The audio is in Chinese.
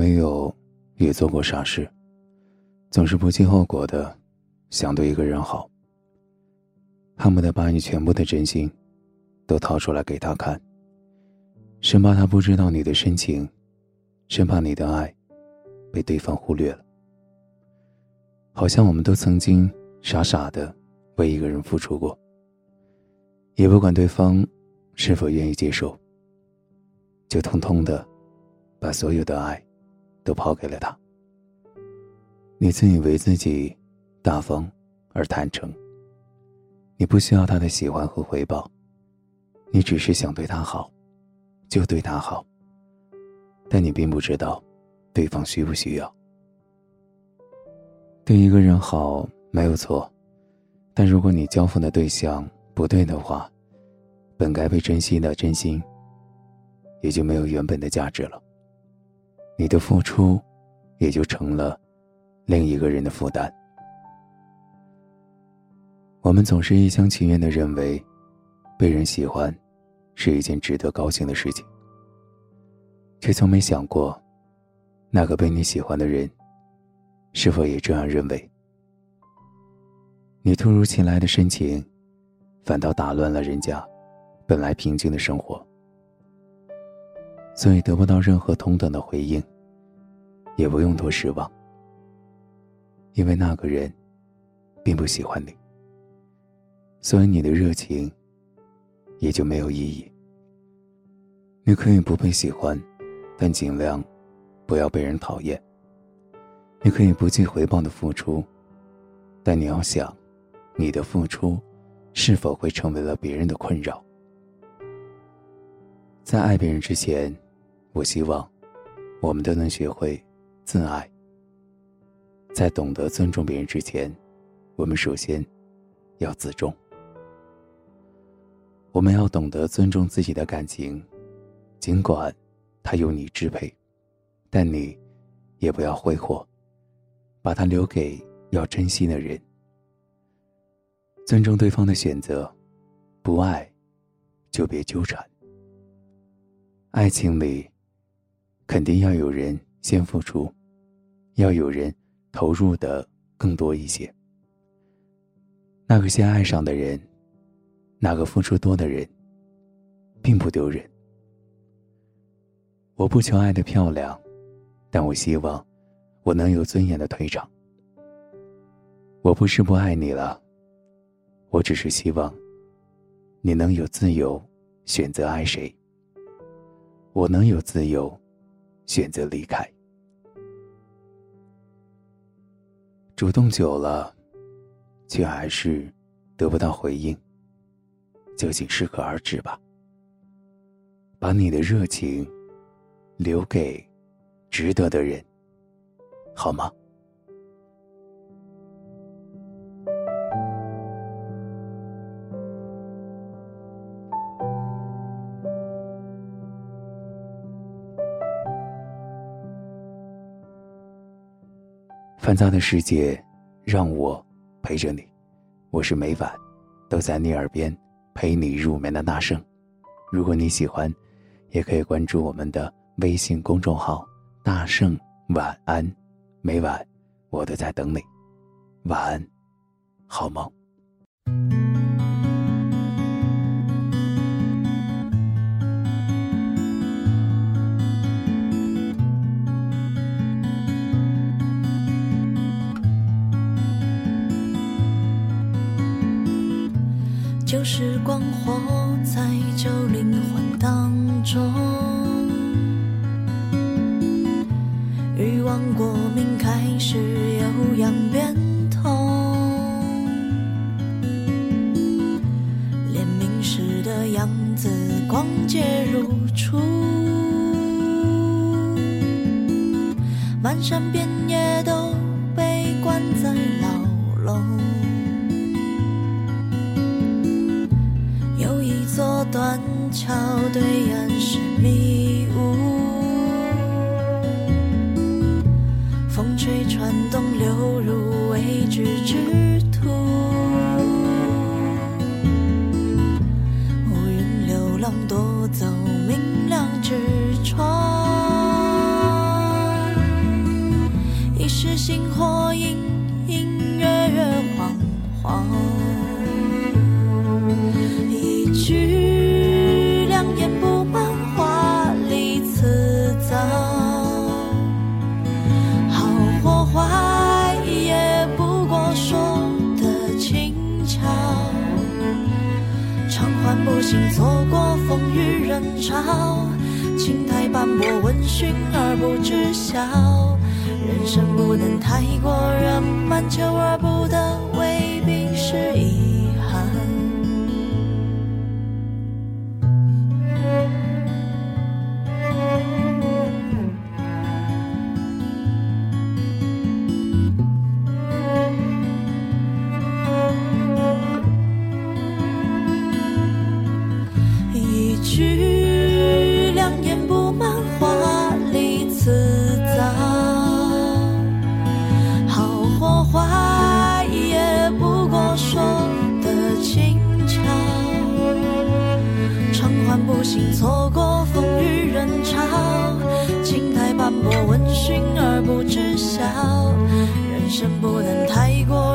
没有也做过傻事？总是不计后果的想对一个人好，恨不得把你全部的真心都掏出来给他看，生怕他不知道你的深情，生怕你的爱被对方忽略了。好像我们都曾经傻傻的为一个人付出过，也不管对方是否愿意接受，就通通的把所有的爱都抛给了他。你自以为自己大方而坦诚，你不需要他的喜欢和回报，你只是想对他好，就对他好。但你并不知道，对方需不需要。对一个人好没有错，但如果你交付的对象不对的话，本该被珍惜的真心，也就没有原本的价值了。你的付出，也就成了。另一个人的负担，我们总是一厢情愿的认为，被人喜欢是一件值得高兴的事情，却从没想过，那个被你喜欢的人，是否也这样认为？你突如其来的深情，反倒打乱了人家本来平静的生活，所以得不到任何同等的回应，也不用多失望。因为那个人，并不喜欢你，所以你的热情也就没有意义。你可以不被喜欢，但尽量不要被人讨厌。你可以不计回报的付出，但你要想，你的付出是否会成为了别人的困扰。在爱别人之前，我希望我们都能学会自爱。在懂得尊重别人之前，我们首先要自重。我们要懂得尊重自己的感情，尽管它由你支配，但你也不要挥霍，把它留给要珍惜的人。尊重对方的选择，不爱就别纠缠。爱情里肯定要有人先付出，要有人。投入的更多一些。那个先爱上的人，那个付出多的人，并不丢人。我不求爱的漂亮，但我希望我能有尊严的退场。我不是不爱你了，我只是希望你能有自由选择爱谁，我能有自由选择离开。主动久了，却还是得不到回应，就请适可而止吧。把你的热情留给值得的人，好吗？繁杂的世界，让我陪着你。我是每晚都在你耳边陪你入眠的大圣。如果你喜欢，也可以关注我们的微信公众号“大圣晚安”。每晚我都在等你。晚安，好梦。旧时光活在旧灵魂当中，欲望过敏开始有氧变通，连明时的样子光洁如初，漫山遍野都被关在牢笼。断桥对岸是迷雾，风吹船动流入未知之经错过风雨人潮。青苔斑驳，闻讯而不知晓。人生不能太过圆满，求而不得，未必是笑人生不能太过